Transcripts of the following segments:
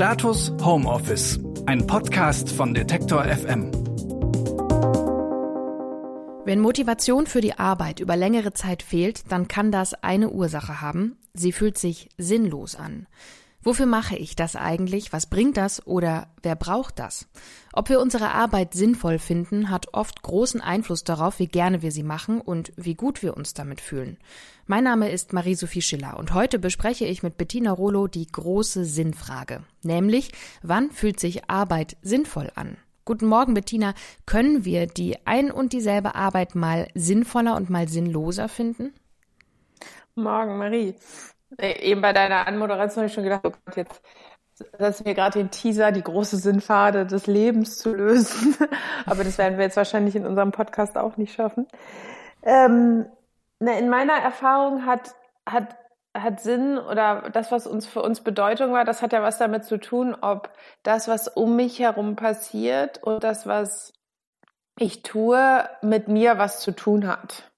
Status Homeoffice, ein Podcast von Detektor FM. Wenn Motivation für die Arbeit über längere Zeit fehlt, dann kann das eine Ursache haben. Sie fühlt sich sinnlos an. Wofür mache ich das eigentlich? Was bringt das? Oder wer braucht das? Ob wir unsere Arbeit sinnvoll finden, hat oft großen Einfluss darauf, wie gerne wir sie machen und wie gut wir uns damit fühlen. Mein Name ist Marie-Sophie Schiller und heute bespreche ich mit Bettina Rolo die große Sinnfrage. Nämlich, wann fühlt sich Arbeit sinnvoll an? Guten Morgen, Bettina. Können wir die ein und dieselbe Arbeit mal sinnvoller und mal sinnloser finden? Morgen, Marie. Äh, eben bei deiner Anmoderation habe ich schon gedacht, oh Gott, jetzt setzen wir gerade den Teaser, die große Sinnfade des Lebens zu lösen. Aber das werden wir jetzt wahrscheinlich in unserem Podcast auch nicht schaffen. Ähm, na, in meiner Erfahrung hat, hat, hat Sinn oder das, was uns für uns Bedeutung war, das hat ja was damit zu tun, ob das, was um mich herum passiert und das, was ich tue, mit mir was zu tun hat.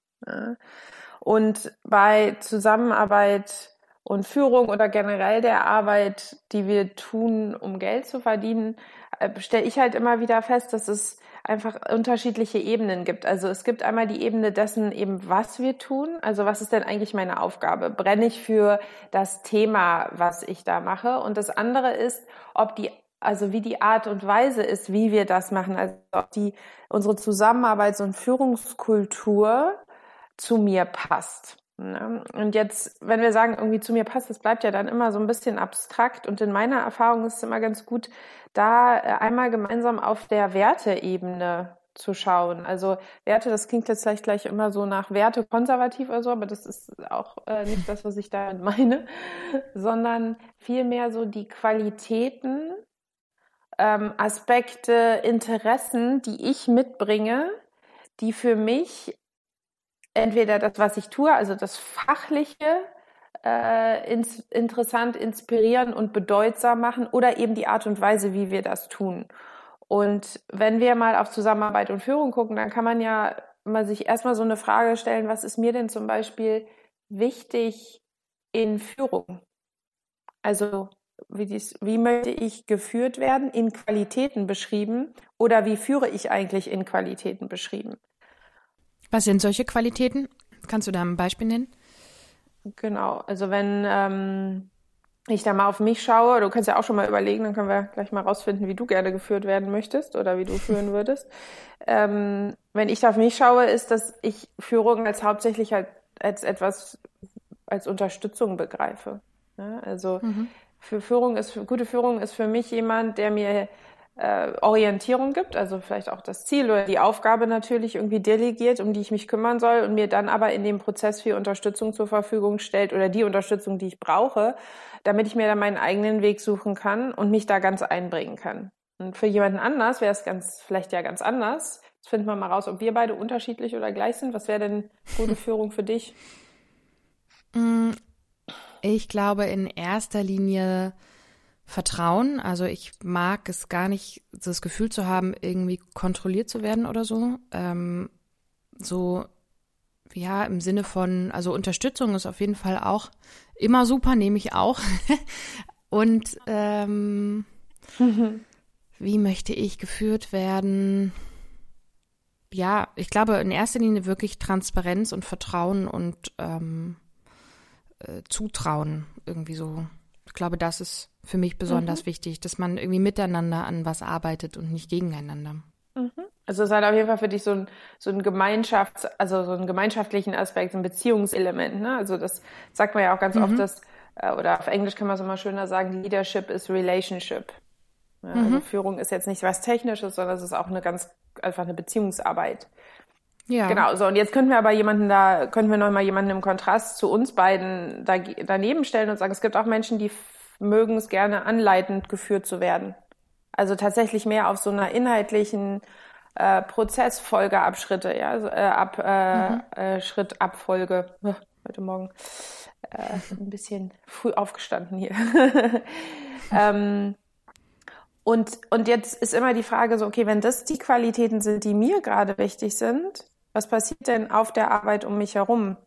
Und bei Zusammenarbeit und Führung oder generell der Arbeit, die wir tun, um Geld zu verdienen, äh, stelle ich halt immer wieder fest, dass es einfach unterschiedliche Ebenen gibt. Also es gibt einmal die Ebene dessen eben, was wir tun. Also was ist denn eigentlich meine Aufgabe? Brenne ich für das Thema, was ich da mache? Und das andere ist, ob die also wie die Art und Weise ist, wie wir das machen, also ob die unsere Zusammenarbeits- und Führungskultur zu mir passt. Ne? Und jetzt, wenn wir sagen, irgendwie zu mir passt, das bleibt ja dann immer so ein bisschen abstrakt. Und in meiner Erfahrung ist es immer ganz gut, da äh, einmal gemeinsam auf der Werteebene zu schauen. Also Werte, das klingt jetzt vielleicht gleich immer so nach Werte konservativ oder so, aber das ist auch äh, nicht das, was ich damit meine, sondern vielmehr so die Qualitäten, ähm, Aspekte, Interessen, die ich mitbringe, die für mich entweder das, was ich tue, also das Fachliche, äh, ins, interessant, inspirieren und bedeutsam machen oder eben die Art und Weise, wie wir das tun. Und wenn wir mal auf Zusammenarbeit und Führung gucken, dann kann man ja mal sich erstmal so eine Frage stellen, was ist mir denn zum Beispiel wichtig in Führung? Also wie, dies, wie möchte ich geführt werden, in Qualitäten beschrieben oder wie führe ich eigentlich in Qualitäten beschrieben? Was sind solche Qualitäten? Kannst du da ein Beispiel nennen? Genau, also wenn ähm, ich da mal auf mich schaue, du kannst ja auch schon mal überlegen, dann können wir gleich mal rausfinden, wie du gerne geführt werden möchtest oder wie du führen würdest. ähm, wenn ich da auf mich schaue, ist, dass ich Führung als hauptsächlich halt als etwas als Unterstützung begreife. Ja, also mhm. für Führung ist gute Führung ist für mich jemand, der mir äh, Orientierung gibt, also vielleicht auch das Ziel oder die Aufgabe natürlich irgendwie delegiert, um die ich mich kümmern soll und mir dann aber in dem Prozess viel Unterstützung zur Verfügung stellt oder die Unterstützung, die ich brauche, damit ich mir dann meinen eigenen Weg suchen kann und mich da ganz einbringen kann. Und für jemanden anders wäre es ganz, vielleicht ja ganz anders. Jetzt finden wir mal raus, ob wir beide unterschiedlich oder gleich sind. Was wäre denn gute Führung für dich? Mm, ich glaube in erster Linie Vertrauen. Also ich mag es gar nicht, das Gefühl zu haben, irgendwie kontrolliert zu werden oder so. Ähm, so, ja, im Sinne von, also Unterstützung ist auf jeden Fall auch immer super, nehme ich auch. Und ähm, wie möchte ich geführt werden? Ja, ich glaube in erster Linie wirklich Transparenz und Vertrauen und ähm, äh, Zutrauen irgendwie so. Ich glaube, das ist für mich besonders mhm. wichtig, dass man irgendwie miteinander an was arbeitet und nicht gegeneinander. Mhm. Also es hat auf jeden Fall für dich so ein, so ein Gemeinschafts-, also so einen gemeinschaftlichen Aspekt, ein Beziehungselement. Ne? Also das sagt man ja auch ganz mhm. oft, dass, äh, oder auf Englisch kann man es immer schöner sagen, Leadership is Relationship. Ja, also mhm. Führung ist jetzt nicht was Technisches, sondern es ist auch eine ganz, einfach eine Beziehungsarbeit. Ja. Genau, so und jetzt könnten wir aber jemanden da, könnten wir nochmal jemanden im Kontrast zu uns beiden da, daneben stellen und sagen, es gibt auch Menschen, die mögen es gerne anleitend geführt zu werden. Also tatsächlich mehr auf so einer inhaltlichen äh, Prozessfolgeabschritte, ja, also, äh, ab, äh, mhm. äh, Schrittabfolge. heute Morgen äh, ein bisschen früh aufgestanden hier. ähm, und, und jetzt ist immer die Frage so, okay, wenn das die Qualitäten sind, die mir gerade wichtig sind, was passiert denn auf der Arbeit um mich herum?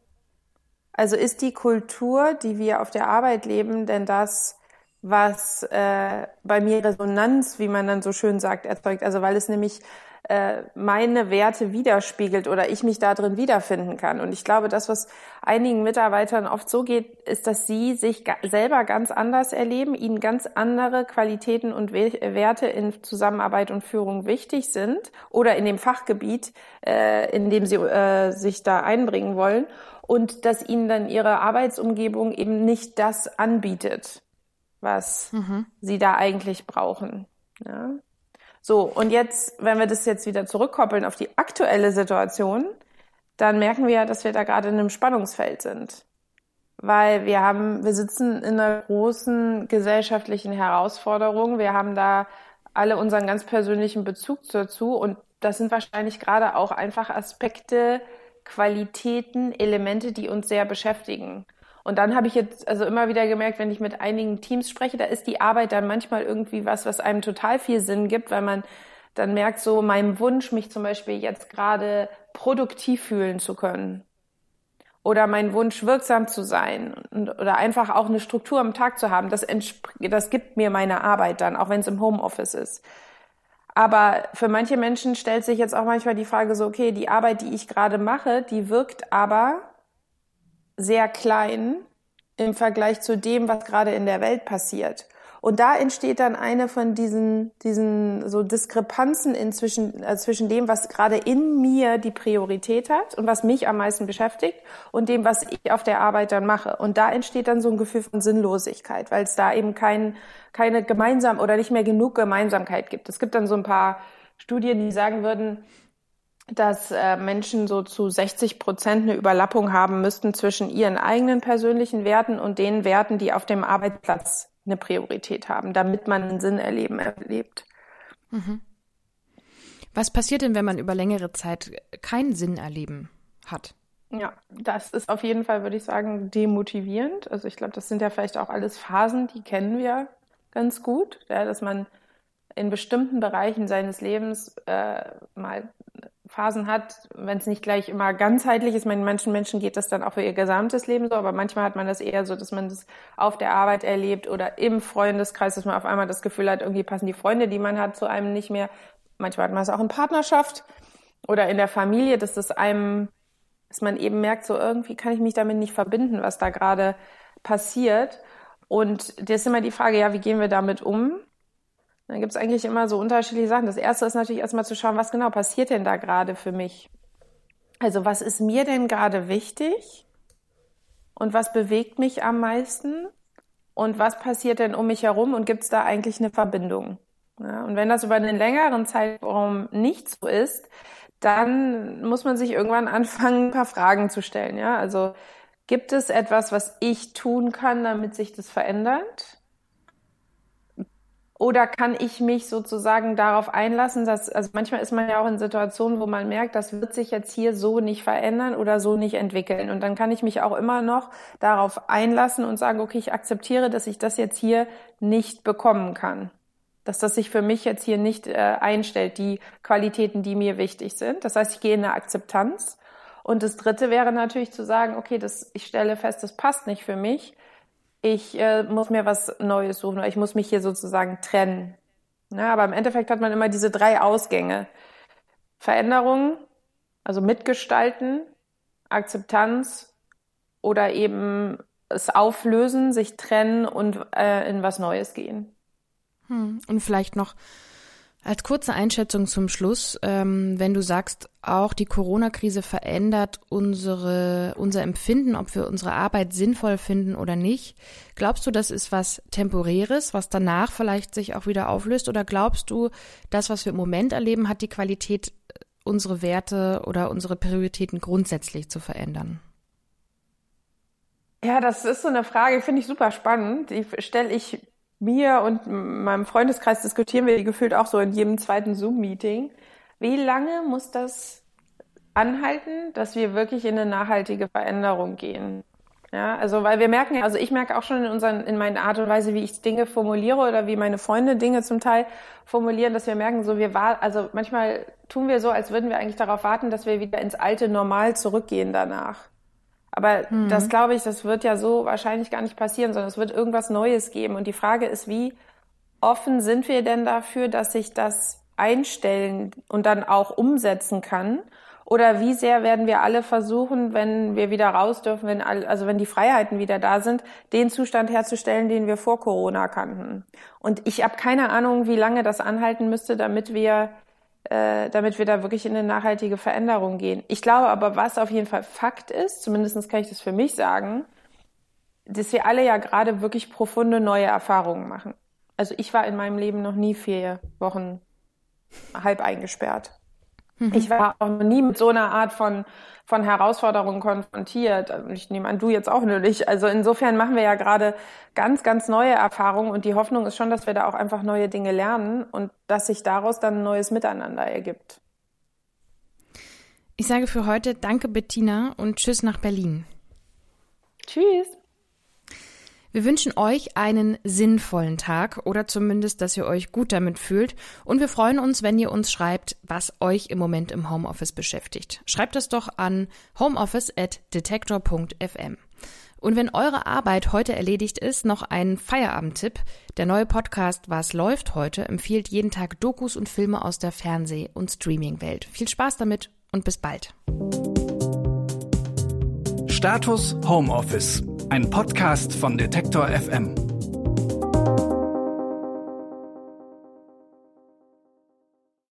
Also ist die Kultur, die wir auf der Arbeit leben, denn das, was äh, bei mir Resonanz, wie man dann so schön sagt, erzeugt. Also weil es nämlich äh, meine Werte widerspiegelt oder ich mich da drin wiederfinden kann. Und ich glaube, das, was einigen Mitarbeitern oft so geht, ist, dass sie sich selber ganz anders erleben, ihnen ganz andere Qualitäten und Werte in Zusammenarbeit und Führung wichtig sind oder in dem Fachgebiet, äh, in dem sie äh, sich da einbringen wollen und dass ihnen dann ihre Arbeitsumgebung eben nicht das anbietet, was mhm. sie da eigentlich brauchen. Ja? So, und jetzt, wenn wir das jetzt wieder zurückkoppeln auf die aktuelle Situation, dann merken wir ja, dass wir da gerade in einem Spannungsfeld sind. Weil wir haben, wir sitzen in einer großen gesellschaftlichen Herausforderung. Wir haben da alle unseren ganz persönlichen Bezug dazu und das sind wahrscheinlich gerade auch einfach Aspekte, Qualitäten, Elemente, die uns sehr beschäftigen. Und dann habe ich jetzt also immer wieder gemerkt, wenn ich mit einigen Teams spreche, da ist die Arbeit dann manchmal irgendwie was, was einem total viel Sinn gibt, weil man dann merkt so, mein Wunsch, mich zum Beispiel jetzt gerade produktiv fühlen zu können. Oder mein Wunsch, wirksam zu sein und, oder einfach auch eine Struktur am Tag zu haben, das, das gibt mir meine Arbeit dann, auch wenn es im Homeoffice ist. Aber für manche Menschen stellt sich jetzt auch manchmal die Frage so, okay, die Arbeit, die ich gerade mache, die wirkt aber sehr klein im Vergleich zu dem, was gerade in der Welt passiert. Und da entsteht dann eine von diesen, diesen so Diskrepanzen inzwischen, äh, zwischen dem, was gerade in mir die Priorität hat und was mich am meisten beschäftigt und dem, was ich auf der Arbeit dann mache. Und da entsteht dann so ein Gefühl von Sinnlosigkeit, weil es da eben kein, keine gemeinsam oder nicht mehr genug Gemeinsamkeit gibt. Es gibt dann so ein paar Studien, die sagen würden, dass äh, Menschen so zu 60 Prozent eine Überlappung haben müssten zwischen ihren eigenen persönlichen Werten und den Werten, die auf dem Arbeitsplatz eine Priorität haben, damit man einen Sinn erleben erlebt. Mhm. Was passiert denn, wenn man über längere Zeit keinen Sinn erleben hat? Ja, das ist auf jeden Fall, würde ich sagen, demotivierend. Also ich glaube, das sind ja vielleicht auch alles Phasen, die kennen wir ganz gut, ja, dass man in bestimmten Bereichen seines Lebens äh, mal Phasen hat, wenn es nicht gleich immer ganzheitlich ist. Meine, manchen Menschen geht das dann auch für ihr gesamtes Leben so, aber manchmal hat man das eher so, dass man das auf der Arbeit erlebt oder im Freundeskreis, dass man auf einmal das Gefühl hat, irgendwie passen die Freunde, die man hat, zu einem nicht mehr. Manchmal hat man es auch in Partnerschaft oder in der Familie, dass das einem, dass man eben merkt, so irgendwie kann ich mich damit nicht verbinden, was da gerade passiert. Und das ist immer die Frage, ja, wie gehen wir damit um? Dann gibt es eigentlich immer so unterschiedliche Sachen. Das erste ist natürlich erstmal zu schauen, was genau passiert denn da gerade für mich? Also was ist mir denn gerade wichtig? Und was bewegt mich am meisten? Und was passiert denn um mich herum? Und gibt es da eigentlich eine Verbindung? Ja, und wenn das über einen längeren Zeitraum nicht so ist, dann muss man sich irgendwann anfangen, ein paar Fragen zu stellen. Ja, also gibt es etwas, was ich tun kann, damit sich das verändert? Oder kann ich mich sozusagen darauf einlassen, dass, also manchmal ist man ja auch in Situationen, wo man merkt, das wird sich jetzt hier so nicht verändern oder so nicht entwickeln. Und dann kann ich mich auch immer noch darauf einlassen und sagen, okay, ich akzeptiere, dass ich das jetzt hier nicht bekommen kann. Dass das sich für mich jetzt hier nicht äh, einstellt, die Qualitäten, die mir wichtig sind. Das heißt, ich gehe in eine Akzeptanz. Und das dritte wäre natürlich zu sagen, okay, das, ich stelle fest, das passt nicht für mich ich äh, muss mir was Neues suchen oder ich muss mich hier sozusagen trennen. Ja, aber im Endeffekt hat man immer diese drei Ausgänge. Veränderung, also mitgestalten, Akzeptanz oder eben es auflösen, sich trennen und äh, in was Neues gehen. Hm. Und vielleicht noch als kurze Einschätzung zum Schluss, ähm, wenn du sagst, auch die Corona-Krise verändert unsere, unser Empfinden, ob wir unsere Arbeit sinnvoll finden oder nicht. Glaubst du, das ist was Temporäres, was danach vielleicht sich auch wieder auflöst? Oder glaubst du, das, was wir im Moment erleben, hat die Qualität, unsere Werte oder unsere Prioritäten grundsätzlich zu verändern? Ja, das ist so eine Frage, finde ich super spannend. Die stelle ich mir und meinem Freundeskreis diskutieren wir gefühlt auch so in jedem zweiten Zoom-Meeting. Wie lange muss das anhalten, dass wir wirklich in eine nachhaltige Veränderung gehen? Ja, also weil wir merken, also ich merke auch schon in unseren, in meiner Art und Weise, wie ich Dinge formuliere oder wie meine Freunde Dinge zum Teil formulieren, dass wir merken, so wir war, also manchmal tun wir so, als würden wir eigentlich darauf warten, dass wir wieder ins alte Normal zurückgehen danach. Aber mhm. das glaube ich, das wird ja so wahrscheinlich gar nicht passieren, sondern es wird irgendwas Neues geben. Und die Frage ist, wie offen sind wir denn dafür, dass sich das einstellen und dann auch umsetzen kann? Oder wie sehr werden wir alle versuchen, wenn wir wieder raus dürfen, wenn all, also wenn die Freiheiten wieder da sind, den Zustand herzustellen, den wir vor Corona kannten? Und ich habe keine Ahnung, wie lange das anhalten müsste, damit wir äh, damit wir da wirklich in eine nachhaltige Veränderung gehen. Ich glaube aber, was auf jeden Fall Fakt ist, zumindest kann ich das für mich sagen, dass wir alle ja gerade wirklich profunde neue Erfahrungen machen. Also ich war in meinem Leben noch nie vier Wochen halb eingesperrt. Mhm. Ich war auch noch nie mit so einer Art von, von Herausforderungen konfrontiert. Ich nehme an, du jetzt auch nur nicht. Also insofern machen wir ja gerade ganz, ganz neue Erfahrungen und die Hoffnung ist schon, dass wir da auch einfach neue Dinge lernen und dass sich daraus dann ein neues Miteinander ergibt. Ich sage für heute Danke, Bettina, und Tschüss nach Berlin. Tschüss. Wir wünschen euch einen sinnvollen Tag oder zumindest, dass ihr euch gut damit fühlt. Und wir freuen uns, wenn ihr uns schreibt, was euch im Moment im Homeoffice beschäftigt. Schreibt es doch an homeoffice.detektor.fm. Und wenn eure Arbeit heute erledigt ist, noch ein Feierabendtipp. Der neue Podcast Was läuft heute empfiehlt jeden Tag Dokus und Filme aus der Fernseh- und Streaming-Welt. Viel Spaß damit und bis bald. Status Homeoffice ein Podcast von Detektor FM.